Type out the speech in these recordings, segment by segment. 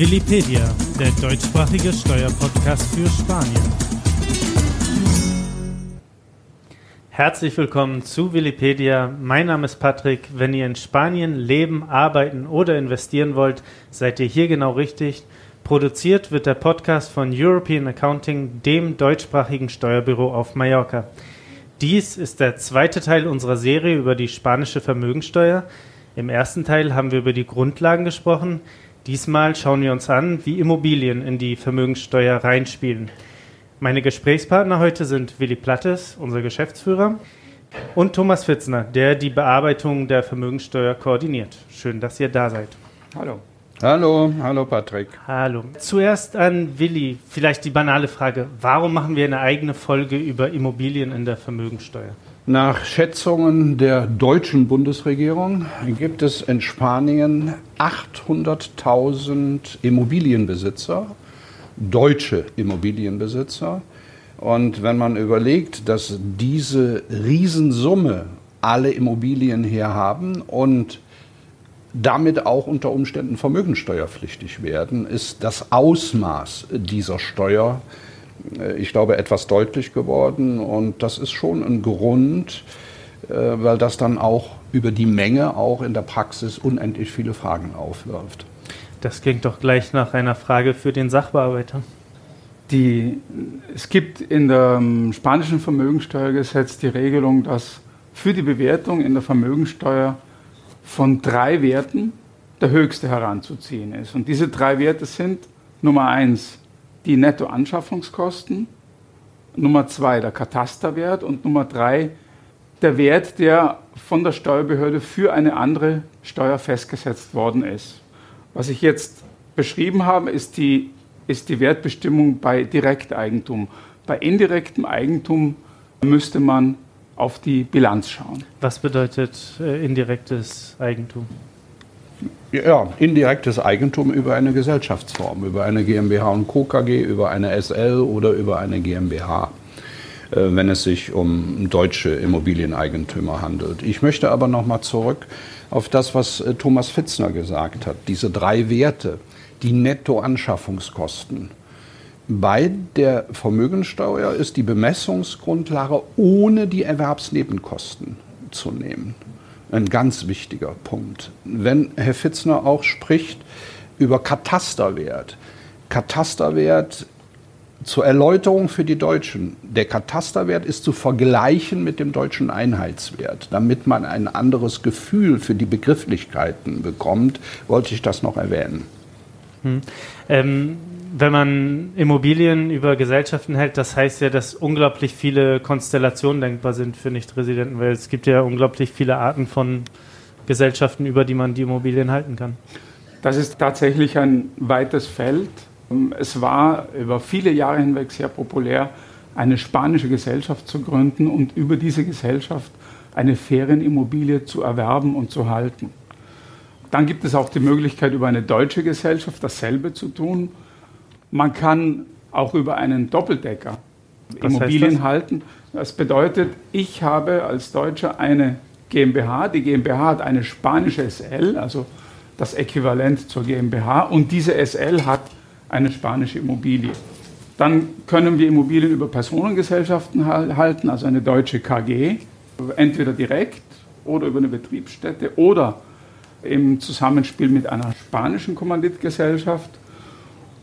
Willipedia, der deutschsprachige Steuerpodcast für Spanien. Herzlich willkommen zu Willipedia. Mein Name ist Patrick. Wenn ihr in Spanien leben, arbeiten oder investieren wollt, seid ihr hier genau richtig. Produziert wird der Podcast von European Accounting, dem deutschsprachigen Steuerbüro auf Mallorca. Dies ist der zweite Teil unserer Serie über die spanische Vermögensteuer. Im ersten Teil haben wir über die Grundlagen gesprochen. Diesmal schauen wir uns an, wie Immobilien in die Vermögenssteuer reinspielen. Meine Gesprächspartner heute sind Willi Plattes, unser Geschäftsführer, und Thomas Fitzner, der die Bearbeitung der Vermögenssteuer koordiniert. Schön, dass ihr da seid. Hallo. Hallo, hallo Patrick. Hallo. Zuerst an Willi, vielleicht die banale Frage, warum machen wir eine eigene Folge über Immobilien in der Vermögenssteuer? Nach Schätzungen der deutschen Bundesregierung gibt es in Spanien 800.000 Immobilienbesitzer, deutsche Immobilienbesitzer. Und wenn man überlegt, dass diese Riesensumme alle Immobilien hier haben und damit auch unter Umständen vermögensteuerpflichtig werden, ist das Ausmaß dieser Steuer, ich glaube, etwas deutlich geworden. Und das ist schon ein Grund, äh, weil das dann auch über die Menge auch in der Praxis unendlich viele Fragen aufwirft. Das klingt doch gleich nach einer Frage für den Sachbearbeiter. Die, es gibt in dem spanischen Vermögensteuergesetz die Regelung, dass für die Bewertung in der Vermögensteuer von drei Werten der höchste heranzuziehen ist. Und diese drei Werte sind Nummer eins die Nettoanschaffungskosten, Nummer zwei der Katasterwert und Nummer drei der Wert, der von der Steuerbehörde für eine andere Steuer festgesetzt worden ist. Was ich jetzt beschrieben habe, ist die, ist die Wertbestimmung bei Direkteigentum. Bei indirektem Eigentum müsste man auf die Bilanz schauen. Was bedeutet äh, indirektes Eigentum? Ja, indirektes Eigentum über eine Gesellschaftsform, über eine GmbH und Co. KG, über eine SL oder über eine GmbH, äh, wenn es sich um deutsche Immobilieneigentümer handelt. Ich möchte aber noch mal zurück auf das, was äh, Thomas Fitzner gesagt hat. Diese drei Werte, die Nettoanschaffungskosten. Bei der Vermögensteuer ist die Bemessungsgrundlage ohne die Erwerbsnebenkosten zu nehmen. Ein ganz wichtiger Punkt. Wenn Herr Fitzner auch spricht über Katasterwert. Katasterwert zur Erläuterung für die Deutschen. Der Katasterwert ist zu vergleichen mit dem deutschen Einheitswert. Damit man ein anderes Gefühl für die Begrifflichkeiten bekommt, wollte ich das noch erwähnen. Hm. Ähm, wenn man Immobilien über Gesellschaften hält, das heißt ja, dass unglaublich viele Konstellationen denkbar sind für Nichtresidenten, weil es gibt ja unglaublich viele Arten von Gesellschaften, über die man die Immobilien halten kann. Das ist tatsächlich ein weites Feld. Es war über viele Jahre hinweg sehr populär, eine spanische Gesellschaft zu gründen und über diese Gesellschaft eine Ferienimmobilie zu erwerben und zu halten. Dann gibt es auch die Möglichkeit, über eine deutsche Gesellschaft dasselbe zu tun. Man kann auch über einen Doppeldecker Was Immobilien halten. Das bedeutet, ich habe als Deutscher eine GmbH. Die GmbH hat eine spanische SL, also das Äquivalent zur GmbH. Und diese SL hat eine spanische Immobilie. Dann können wir Immobilien über Personengesellschaften halten, also eine deutsche KG, entweder direkt oder über eine Betriebsstätte oder im Zusammenspiel mit einer spanischen Kommanditgesellschaft.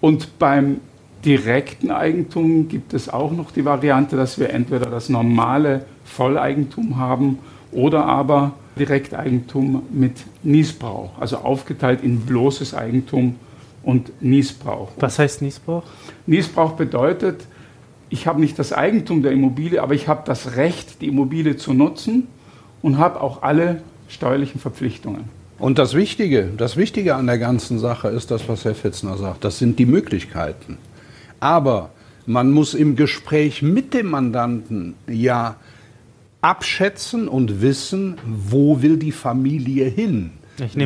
Und beim direkten Eigentum gibt es auch noch die Variante, dass wir entweder das normale Volleigentum haben oder aber Direkteigentum mit Niesbrauch, also aufgeteilt in bloßes Eigentum und Niesbrauch. Was heißt Niesbrauch? Niesbrauch bedeutet, ich habe nicht das Eigentum der Immobilie, aber ich habe das Recht, die Immobilie zu nutzen und habe auch alle steuerlichen Verpflichtungen. Und das Wichtige, das Wichtige an der ganzen Sache ist das, was Herr Fitzner sagt. Das sind die Möglichkeiten. Aber man muss im Gespräch mit dem Mandanten ja abschätzen und wissen, wo will die Familie hin?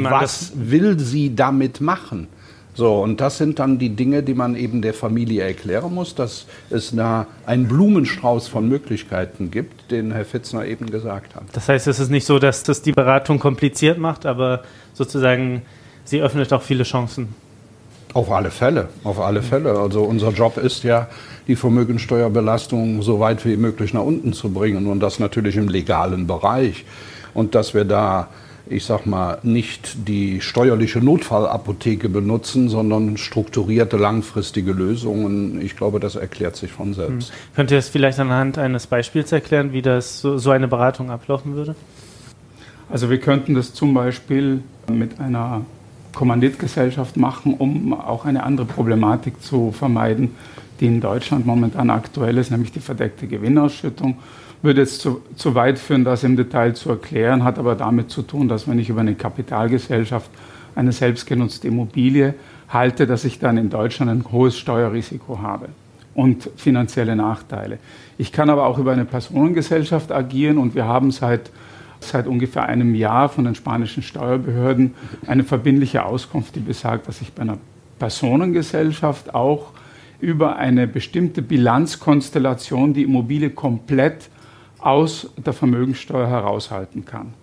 was an, will sie damit machen? So, und das sind dann die Dinge, die man eben der Familie erklären muss, dass es da einen Blumenstrauß von Möglichkeiten gibt, den Herr Fitzner eben gesagt hat. Das heißt, es ist nicht so, dass das die Beratung kompliziert macht, aber sozusagen sie öffnet auch viele Chancen. Auf alle Fälle, auf alle Fälle. Also unser Job ist ja, die Vermögensteuerbelastung so weit wie möglich nach unten zu bringen und das natürlich im legalen Bereich. Und dass wir da, ich sag mal, nicht die steuerliche Notfallapotheke benutzen, sondern strukturierte langfristige Lösungen. Ich glaube, das erklärt sich von selbst. Hm. Könnt ihr es vielleicht anhand eines Beispiels erklären, wie das so, so eine Beratung ablaufen würde? Also wir könnten das zum Beispiel mit einer Kommanditgesellschaft machen, um auch eine andere Problematik zu vermeiden, die in Deutschland momentan aktuell ist, nämlich die verdeckte Gewinnausschüttung. Würde jetzt zu, zu weit führen, das im Detail zu erklären, hat aber damit zu tun, dass wenn ich über eine Kapitalgesellschaft eine selbstgenutzte Immobilie halte, dass ich dann in Deutschland ein hohes Steuerrisiko habe und finanzielle Nachteile. Ich kann aber auch über eine Personengesellschaft agieren und wir haben seit seit ungefähr einem Jahr von den spanischen Steuerbehörden eine verbindliche Auskunft, die besagt, dass ich bei einer Personengesellschaft auch über eine bestimmte Bilanzkonstellation die Immobilie komplett aus der Vermögensteuer heraushalten kann,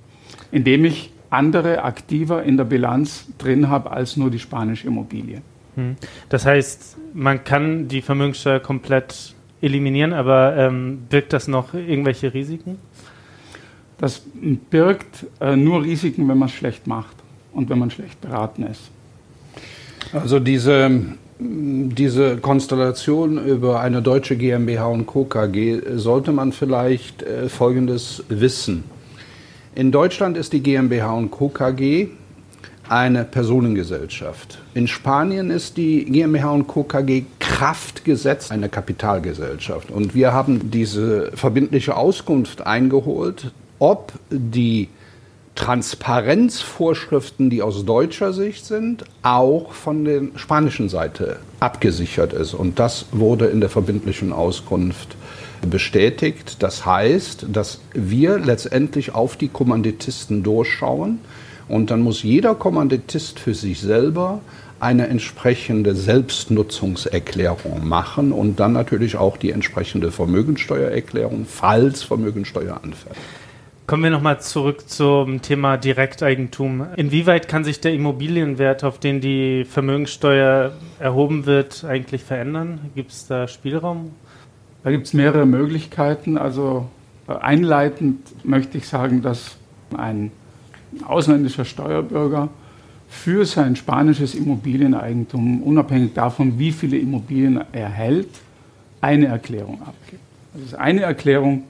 indem ich andere Aktiva in der Bilanz drin habe als nur die spanische Immobilie. Hm. Das heißt, man kann die Vermögenssteuer komplett eliminieren, aber ähm, birgt das noch irgendwelche Risiken? Das birgt äh, nur Risiken, wenn man es schlecht macht und wenn man schlecht beraten ist. Also diese, diese Konstellation über eine deutsche GmbH und Co. KG sollte man vielleicht äh, Folgendes wissen. In Deutschland ist die GmbH und Co. KG eine Personengesellschaft. In Spanien ist die GmbH und Co. KG Kraftgesetz eine Kapitalgesellschaft. Und wir haben diese verbindliche Auskunft eingeholt, ob die Transparenzvorschriften, die aus deutscher Sicht sind, auch von der spanischen Seite abgesichert ist. Und das wurde in der verbindlichen Auskunft bestätigt. Das heißt, dass wir letztendlich auf die Kommanditisten durchschauen und dann muss jeder Kommanditist für sich selber eine entsprechende Selbstnutzungserklärung machen und dann natürlich auch die entsprechende Vermögensteuererklärung, falls Vermögensteuer anfällt. Kommen wir nochmal zurück zum Thema Direkteigentum. Inwieweit kann sich der Immobilienwert, auf den die Vermögenssteuer erhoben wird, eigentlich verändern? Gibt es da Spielraum? Da gibt es mehrere Möglichkeiten. Also äh, einleitend möchte ich sagen, dass ein ausländischer Steuerbürger für sein spanisches Immobilieneigentum, unabhängig davon, wie viele Immobilien er hält, eine Erklärung abgibt. Das ist eine Erklärung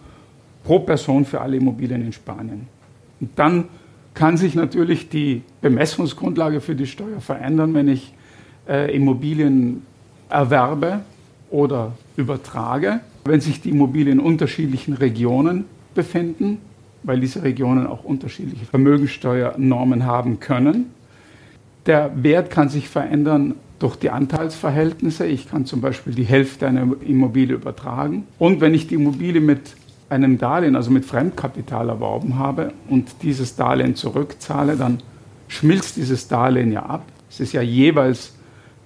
pro Person für alle Immobilien in Spanien. Und dann kann sich natürlich die Bemessungsgrundlage für die Steuer verändern, wenn ich äh, Immobilien erwerbe oder übertrage, wenn sich die Immobilien in unterschiedlichen Regionen befinden, weil diese Regionen auch unterschiedliche Vermögensteuernormen haben können. Der Wert kann sich verändern durch die Anteilsverhältnisse. Ich kann zum Beispiel die Hälfte einer Immobilie übertragen. Und wenn ich die Immobilie mit einem Darlehen, also mit Fremdkapital erworben habe und dieses Darlehen zurückzahle, dann schmilzt dieses Darlehen ja ab. Es ist ja jeweils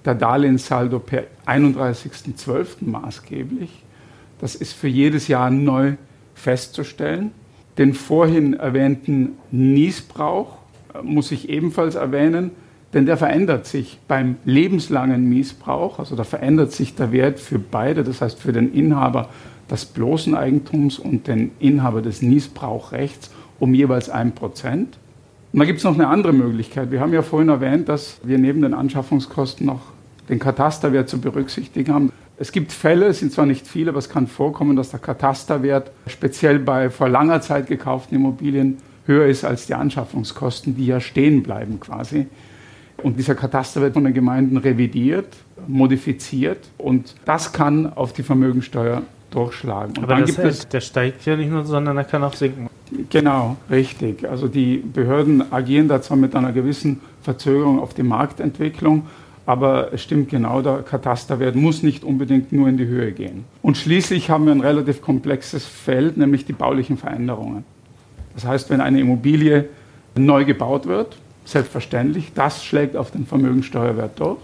der Darlehenssaldo per 31.12. maßgeblich. Das ist für jedes Jahr neu festzustellen. Den vorhin erwähnten Niesbrauch äh, muss ich ebenfalls erwähnen, denn der verändert sich beim lebenslangen Missbrauch, also da verändert sich der Wert für beide, das heißt für den Inhaber des bloßen Eigentums und den Inhaber des Niesbrauchrechts um jeweils ein Prozent. Und da gibt es noch eine andere Möglichkeit. Wir haben ja vorhin erwähnt, dass wir neben den Anschaffungskosten noch den Katasterwert zu berücksichtigen haben. Es gibt Fälle, es sind zwar nicht viele, aber es kann vorkommen, dass der Katasterwert speziell bei vor langer Zeit gekauften Immobilien höher ist als die Anschaffungskosten, die ja stehen bleiben quasi. Und dieser Kataster wird von den Gemeinden revidiert, modifiziert und das kann auf die Vermögensteuer durchschlagen. Und Aber das heißt, der steigt ja nicht nur, sondern er kann auch sinken. Genau, richtig. Also die Behörden agieren da zwar mit einer gewissen Verzögerung auf die Marktentwicklung, aber es stimmt genau, der Katasterwert muss nicht unbedingt nur in die Höhe gehen. Und schließlich haben wir ein relativ komplexes Feld, nämlich die baulichen Veränderungen. Das heißt, wenn eine Immobilie neu gebaut wird, selbstverständlich, das schlägt auf den Vermögensteuerwert durch.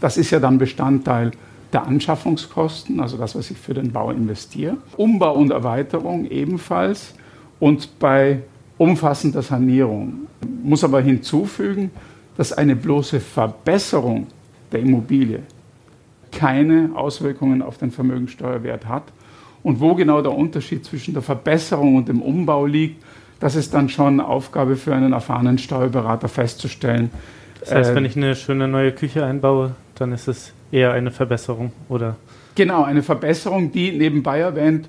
Das ist ja dann Bestandteil der Anschaffungskosten, also das, was ich für den Bau investiere. Umbau und Erweiterung ebenfalls. Und bei umfassender Sanierung muss aber hinzufügen, dass eine bloße Verbesserung der Immobilie keine Auswirkungen auf den Vermögensteuerwert hat. Und wo genau der Unterschied zwischen der Verbesserung und dem Umbau liegt, das ist dann schon Aufgabe für einen erfahrenen Steuerberater festzustellen. Das heißt, äh, wenn ich eine schöne neue Küche einbaue, dann ist es eher eine Verbesserung, oder? Genau, eine Verbesserung, die nebenbei erwähnt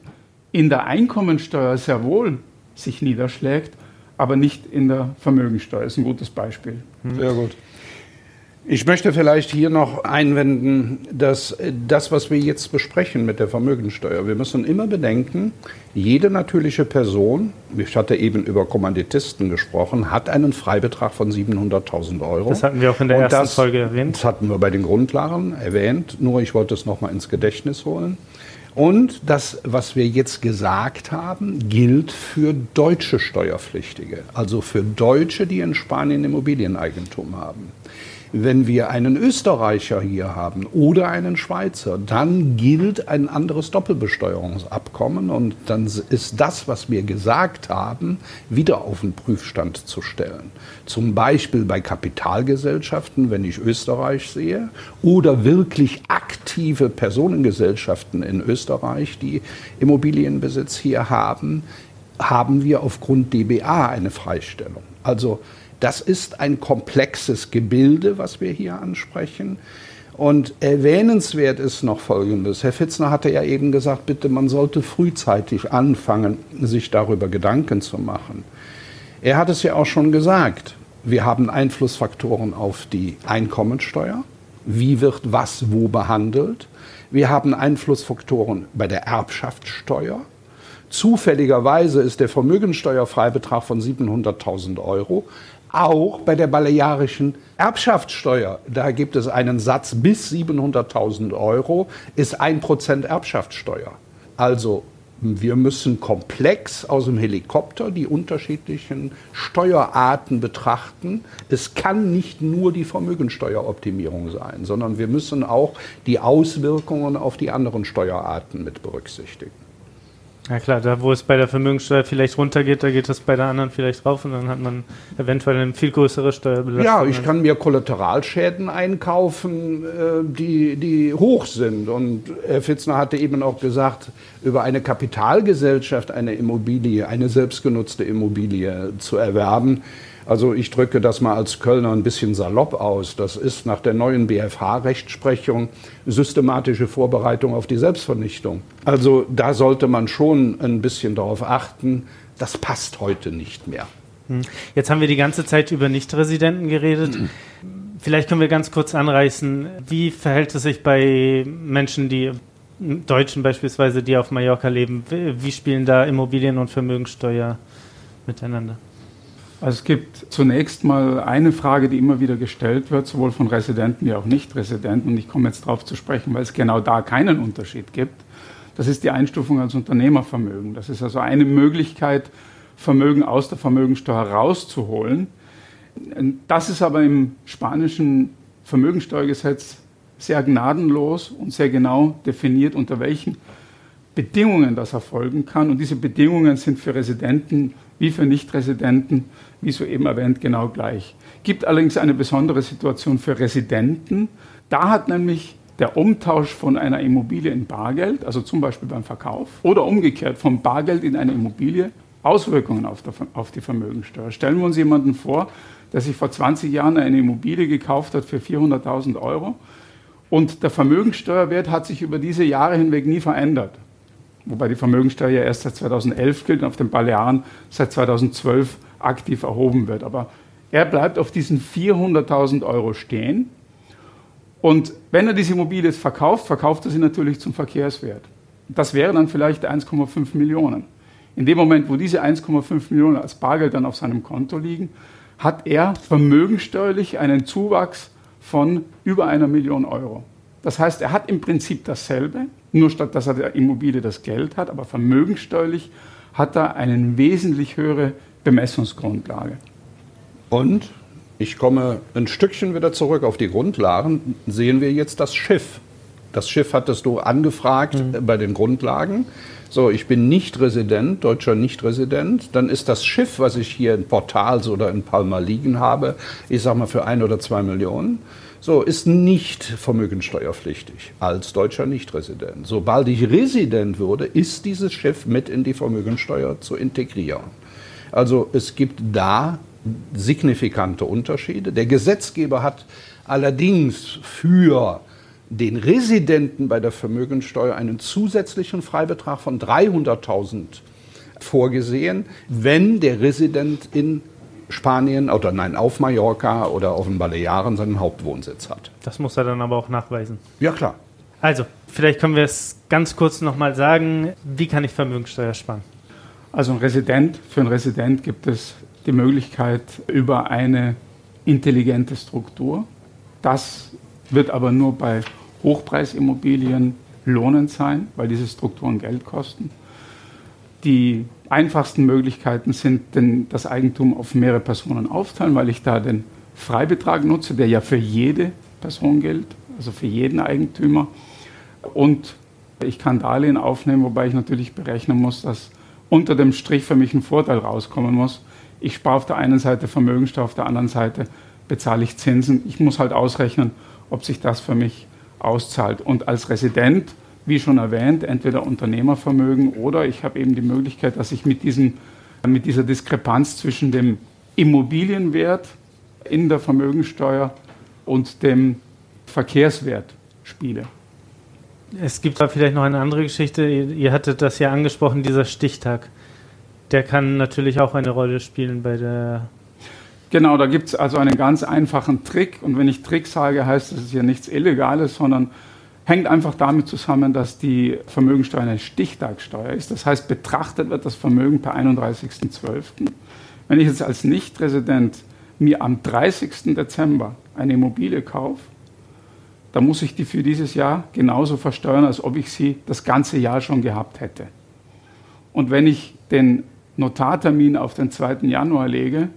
in der Einkommensteuer sehr wohl sich niederschlägt, aber nicht in der Vermögensteuer. Das ist ein gutes Beispiel. Sehr gut. Ich möchte vielleicht hier noch einwenden, dass das, was wir jetzt besprechen mit der Vermögensteuer, wir müssen immer bedenken, jede natürliche Person, ich hatte eben über Kommanditisten gesprochen, hat einen Freibetrag von 700.000 Euro. Das hatten wir auch in der Und ersten das, Folge erwähnt. Das hatten wir bei den Grundlagen erwähnt, nur ich wollte es nochmal ins Gedächtnis holen. Und das, was wir jetzt gesagt haben, gilt für deutsche Steuerpflichtige, also für Deutsche, die in Spanien Immobilieneigentum haben. Wenn wir einen Österreicher hier haben oder einen Schweizer, dann gilt ein anderes Doppelbesteuerungsabkommen und dann ist das, was wir gesagt haben, wieder auf den Prüfstand zu stellen. Zum Beispiel bei Kapitalgesellschaften, wenn ich Österreich sehe, oder wirklich aktive Personengesellschaften in Österreich, die Immobilienbesitz hier haben, haben wir aufgrund DBA eine Freistellung. Also das ist ein komplexes Gebilde, was wir hier ansprechen. Und erwähnenswert ist noch Folgendes. Herr Fitzner hatte ja eben gesagt, bitte, man sollte frühzeitig anfangen, sich darüber Gedanken zu machen. Er hat es ja auch schon gesagt. Wir haben Einflussfaktoren auf die Einkommensteuer. Wie wird was wo behandelt? Wir haben Einflussfaktoren bei der Erbschaftssteuer. Zufälligerweise ist der Vermögensteuerfreibetrag von 700.000 Euro auch bei der balearischen Erbschaftssteuer. Da gibt es einen Satz bis 700.000 Euro, ist 1% Erbschaftssteuer. Also wir müssen komplex aus dem Helikopter die unterschiedlichen Steuerarten betrachten. Es kann nicht nur die Vermögensteueroptimierung sein, sondern wir müssen auch die Auswirkungen auf die anderen Steuerarten mit berücksichtigen. Ja klar, da wo es bei der Vermögenssteuer vielleicht runtergeht, da geht es bei der anderen vielleicht rauf und dann hat man eventuell eine viel größere Steuerbelastung. Ja, ich kann mir Kollateralschäden einkaufen, äh, die, die hoch sind. Und Herr Fitzner hatte eben auch gesagt, über eine Kapitalgesellschaft eine Immobilie, eine selbstgenutzte Immobilie zu erwerben, also ich drücke das mal als Kölner ein bisschen salopp aus. Das ist nach der neuen BFH-Rechtsprechung systematische Vorbereitung auf die Selbstvernichtung. Also da sollte man schon ein bisschen darauf achten, das passt heute nicht mehr. Hm. Jetzt haben wir die ganze Zeit über Nichtresidenten geredet. Vielleicht können wir ganz kurz anreißen, wie verhält es sich bei Menschen, die Deutschen beispielsweise, die auf Mallorca leben? Wie spielen da Immobilien- und Vermögensteuer miteinander? Also es gibt zunächst mal eine Frage, die immer wieder gestellt wird, sowohl von Residenten wie auch Nicht-Residenten. Und ich komme jetzt darauf zu sprechen, weil es genau da keinen Unterschied gibt. Das ist die Einstufung als Unternehmervermögen. Das ist also eine Möglichkeit, Vermögen aus der Vermögensteuer rauszuholen. Das ist aber im spanischen Vermögensteuergesetz sehr gnadenlos und sehr genau definiert, unter welchen Bedingungen das erfolgen kann. Und diese Bedingungen sind für Residenten wie für Nichtresidenten, wie soeben erwähnt, genau gleich. Gibt allerdings eine besondere Situation für Residenten. Da hat nämlich der Umtausch von einer Immobilie in Bargeld, also zum Beispiel beim Verkauf, oder umgekehrt vom Bargeld in eine Immobilie, Auswirkungen auf, der, auf die Vermögensteuer. Stellen wir uns jemanden vor, der sich vor 20 Jahren eine Immobilie gekauft hat für 400.000 Euro und der Vermögensteuerwert hat sich über diese Jahre hinweg nie verändert wobei die Vermögensteuer ja erst seit 2011 gilt und auf den Balearen seit 2012 aktiv erhoben wird. Aber er bleibt auf diesen 400.000 Euro stehen. Und wenn er diese Immobilie jetzt verkauft, verkauft er sie natürlich zum Verkehrswert. Das wäre dann vielleicht 1,5 Millionen. In dem Moment, wo diese 1,5 Millionen als Bargeld dann auf seinem Konto liegen, hat er vermögensteuerlich einen Zuwachs von über einer Million Euro. Das heißt, er hat im Prinzip dasselbe, nur statt dass er der Immobilie das Geld hat, aber vermögenssteuerlich hat er eine wesentlich höhere Bemessungsgrundlage. Und ich komme ein Stückchen wieder zurück auf die Grundlagen. Sehen wir jetzt das Schiff. Das Schiff hattest du angefragt mhm. bei den Grundlagen. So, ich bin nicht Resident, deutscher Nicht-Resident. Dann ist das Schiff, was ich hier in Portals oder in Palma liegen habe, ich sag mal für ein oder zwei Millionen. So, ist nicht vermögensteuerpflichtig als deutscher Nichtresident. Sobald ich Resident würde, ist dieses Schiff mit in die Vermögensteuer zu integrieren. Also es gibt da signifikante Unterschiede. Der Gesetzgeber hat allerdings für den Residenten bei der Vermögensteuer einen zusätzlichen Freibetrag von 300.000 vorgesehen, wenn der Resident in Spanien oder nein, auf Mallorca oder auf den Balearen seinen Hauptwohnsitz hat. Das muss er dann aber auch nachweisen. Ja, klar. Also, vielleicht können wir es ganz kurz nochmal sagen. Wie kann ich Vermögenssteuer sparen? Also ein Resident, für einen Resident gibt es die Möglichkeit über eine intelligente Struktur. Das wird aber nur bei Hochpreisimmobilien lohnend sein, weil diese Strukturen Geld kosten. Die einfachsten Möglichkeiten sind, denn das Eigentum auf mehrere Personen aufteilen, weil ich da den Freibetrag nutze, der ja für jede Person gilt, also für jeden Eigentümer. Und ich kann Darlehen aufnehmen, wobei ich natürlich berechnen muss, dass unter dem Strich für mich ein Vorteil rauskommen muss. Ich spare auf der einen Seite Vermögensteuer, auf der anderen Seite bezahle ich Zinsen. Ich muss halt ausrechnen, ob sich das für mich auszahlt. Und als Resident wie schon erwähnt, entweder Unternehmervermögen oder ich habe eben die Möglichkeit, dass ich mit, diesem, mit dieser Diskrepanz zwischen dem Immobilienwert in der Vermögensteuer und dem Verkehrswert spiele. Es gibt da vielleicht noch eine andere Geschichte. Ihr hattet das ja angesprochen, dieser Stichtag. Der kann natürlich auch eine Rolle spielen bei der. Genau, da gibt es also einen ganz einfachen Trick. Und wenn ich Trick sage, heißt das ja nichts Illegales, sondern hängt einfach damit zusammen, dass die Vermögensteuer eine Stichtagssteuer ist. Das heißt, betrachtet wird das Vermögen per 31.12. Wenn ich jetzt als Nichtresident mir am 30. Dezember eine Immobilie kaufe, dann muss ich die für dieses Jahr genauso versteuern, als ob ich sie das ganze Jahr schon gehabt hätte. Und wenn ich den Notartermin auf den 2. Januar lege,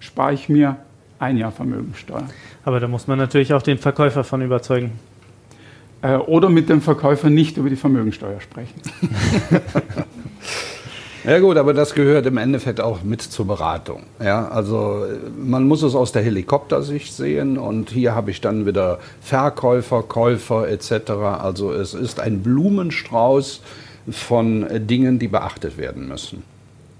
spare ich mir ein Jahr Vermögensteuer. Aber da muss man natürlich auch den Verkäufer von überzeugen. Äh, oder mit dem Verkäufer nicht über die Vermögensteuer sprechen. Ja gut, aber das gehört im Endeffekt auch mit zur Beratung. Ja, also man muss es aus der Helikoptersicht sehen und hier habe ich dann wieder Verkäufer, Käufer etc. Also es ist ein Blumenstrauß von Dingen, die beachtet werden müssen.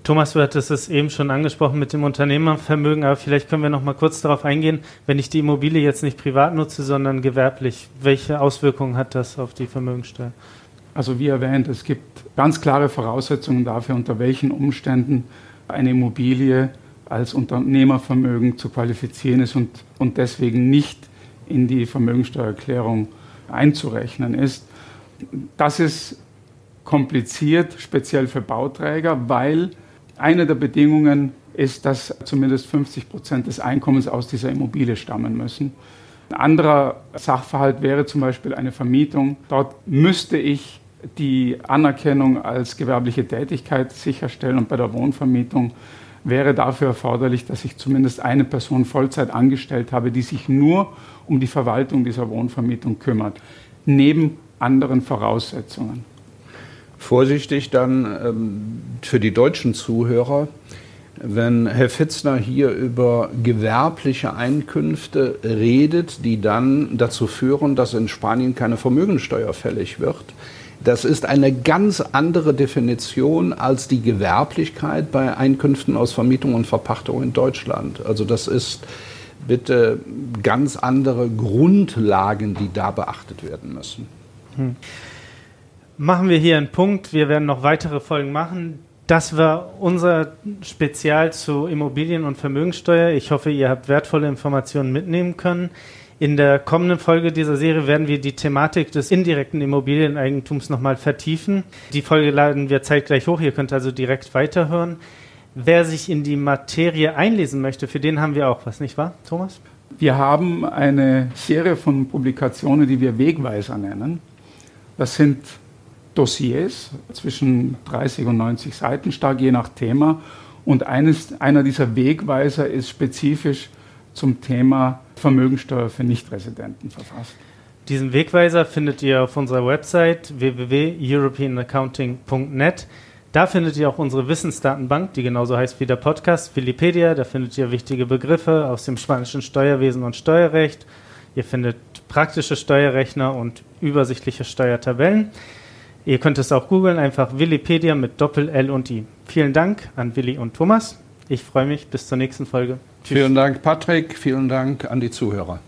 Thomas, du hattest es eben schon angesprochen mit dem Unternehmervermögen, aber vielleicht können wir noch mal kurz darauf eingehen, wenn ich die Immobilie jetzt nicht privat nutze, sondern gewerblich, welche Auswirkungen hat das auf die Vermögensteuer? Also wie erwähnt, es gibt ganz klare Voraussetzungen dafür, unter welchen Umständen eine Immobilie als Unternehmervermögen zu qualifizieren ist und, und deswegen nicht in die Vermögensteuererklärung einzurechnen ist. Das ist kompliziert, speziell für Bauträger, weil eine der Bedingungen ist, dass zumindest 50 Prozent des Einkommens aus dieser Immobilie stammen müssen. Ein anderer Sachverhalt wäre zum Beispiel eine Vermietung. Dort müsste ich die Anerkennung als gewerbliche Tätigkeit sicherstellen und bei der Wohnvermietung wäre dafür erforderlich, dass ich zumindest eine Person Vollzeit angestellt habe, die sich nur um die Verwaltung dieser Wohnvermietung kümmert, neben anderen Voraussetzungen vorsichtig dann ähm, für die deutschen Zuhörer, wenn Herr Fitzner hier über gewerbliche Einkünfte redet, die dann dazu führen, dass in Spanien keine Vermögensteuer fällig wird. Das ist eine ganz andere Definition als die Gewerblichkeit bei Einkünften aus Vermietung und Verpachtung in Deutschland. Also das ist bitte ganz andere Grundlagen, die da beachtet werden müssen. Hm machen wir hier einen Punkt. Wir werden noch weitere Folgen machen. Das war unser Spezial zu Immobilien- und Vermögenssteuer. Ich hoffe, ihr habt wertvolle Informationen mitnehmen können. In der kommenden Folge dieser Serie werden wir die Thematik des indirekten Immobilieneigentums nochmal vertiefen. Die Folge laden wir zeitgleich hoch. Ihr könnt also direkt weiterhören. Wer sich in die Materie einlesen möchte, für den haben wir auch was, nicht wahr, Thomas? Wir haben eine Serie von Publikationen, die wir Wegweiser nennen. Das sind Dossiers, zwischen 30 und 90 Seiten stark, je nach Thema. Und eines, einer dieser Wegweiser ist spezifisch zum Thema Vermögensteuer für Nichtresidenten verfasst. Diesen Wegweiser findet ihr auf unserer Website www.europeanaccounting.net. Da findet ihr auch unsere Wissensdatenbank, die genauso heißt wie der Podcast, Wikipedia. Da findet ihr wichtige Begriffe aus dem spanischen Steuerwesen und Steuerrecht Ihr findet praktische Steuerrechner und übersichtliche Steuertabellen. Ihr könnt es auch googeln, einfach Willipedia mit Doppel L und I. Vielen Dank an Willi und Thomas. Ich freue mich. Bis zur nächsten Folge. Tschüss. Vielen Dank, Patrick. Vielen Dank an die Zuhörer.